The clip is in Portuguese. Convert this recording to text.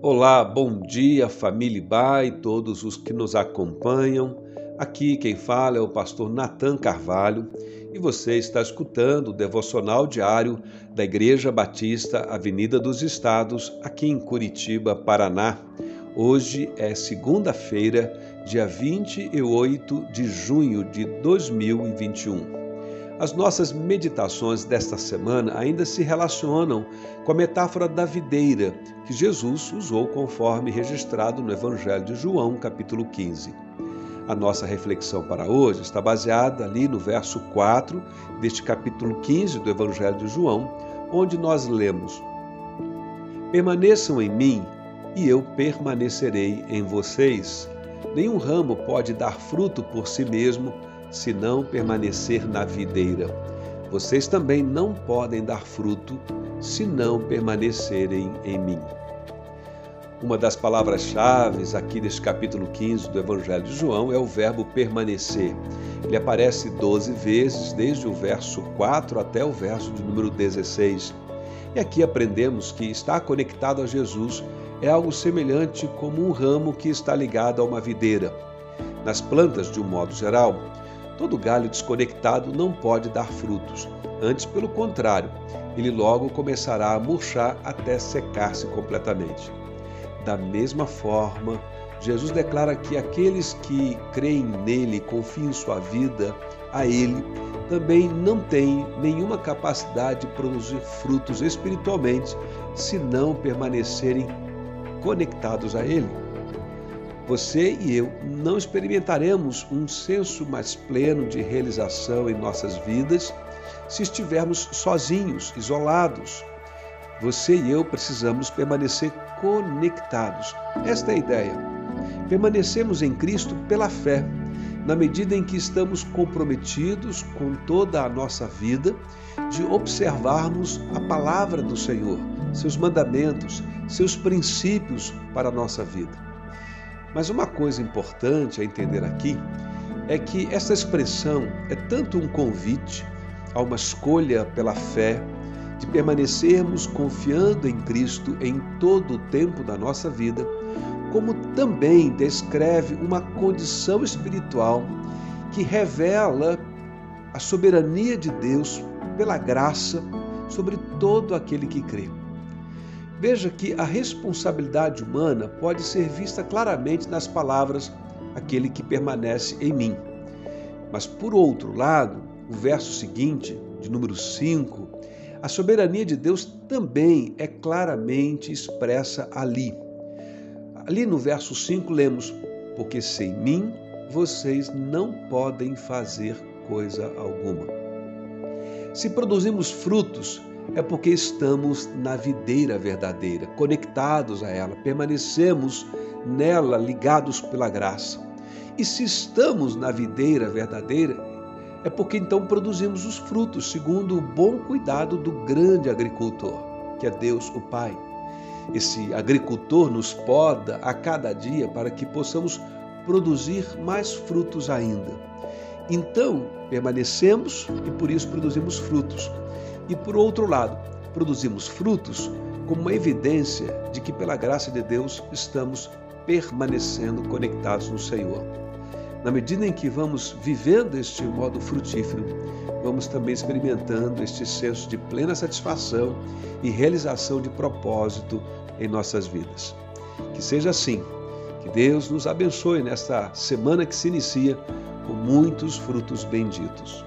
Olá, bom dia, família Bai, e todos os que nos acompanham. Aqui quem fala é o pastor Nathan Carvalho e você está escutando o devocional diário da Igreja Batista Avenida dos Estados, aqui em Curitiba, Paraná. Hoje é segunda-feira, dia 28 de junho de 2021. As nossas meditações desta semana ainda se relacionam com a metáfora da videira que Jesus usou conforme registrado no Evangelho de João, capítulo 15. A nossa reflexão para hoje está baseada ali no verso 4 deste capítulo 15 do Evangelho de João, onde nós lemos: Permaneçam em mim e eu permanecerei em vocês. Nenhum ramo pode dar fruto por si mesmo se não permanecer na videira. Vocês também não podem dar fruto se não permanecerem em mim. Uma das palavras-chave aqui deste capítulo 15 do Evangelho de João é o verbo permanecer. Ele aparece 12 vezes, desde o verso 4 até o verso de número 16. E aqui aprendemos que estar conectado a Jesus é algo semelhante como um ramo que está ligado a uma videira. Nas plantas, de um modo geral, Todo galho desconectado não pode dar frutos. Antes, pelo contrário, ele logo começará a murchar até secar-se completamente. Da mesma forma, Jesus declara que aqueles que creem nele confiam sua vida a ele também não têm nenhuma capacidade de produzir frutos espiritualmente se não permanecerem conectados a ele você e eu não experimentaremos um senso mais pleno de realização em nossas vidas se estivermos sozinhos, isolados. Você e eu precisamos permanecer conectados. Esta é a ideia. Permanecemos em Cristo pela fé, na medida em que estamos comprometidos com toda a nossa vida de observarmos a palavra do Senhor, seus mandamentos, seus princípios para a nossa vida. Mas uma coisa importante a entender aqui é que essa expressão é tanto um convite a uma escolha pela fé, de permanecermos confiando em Cristo em todo o tempo da nossa vida, como também descreve uma condição espiritual que revela a soberania de Deus pela graça sobre todo aquele que crê. Veja que a responsabilidade humana pode ser vista claramente nas palavras aquele que permanece em mim. Mas, por outro lado, o verso seguinte, de número 5, a soberania de Deus também é claramente expressa ali. Ali no verso 5 lemos: Porque sem mim vocês não podem fazer coisa alguma. Se produzimos frutos, é porque estamos na videira verdadeira, conectados a ela, permanecemos nela ligados pela graça. E se estamos na videira verdadeira, é porque então produzimos os frutos, segundo o bom cuidado do grande agricultor, que é Deus o Pai. Esse agricultor nos poda a cada dia para que possamos produzir mais frutos ainda. Então, permanecemos e por isso produzimos frutos e, por outro lado, produzimos frutos como uma evidência de que, pela graça de Deus, estamos permanecendo conectados no Senhor. Na medida em que vamos vivendo este modo frutífero, vamos também experimentando este senso de plena satisfação e realização de propósito em nossas vidas. Que seja assim. Que Deus nos abençoe nesta semana que se inicia com muitos frutos benditos.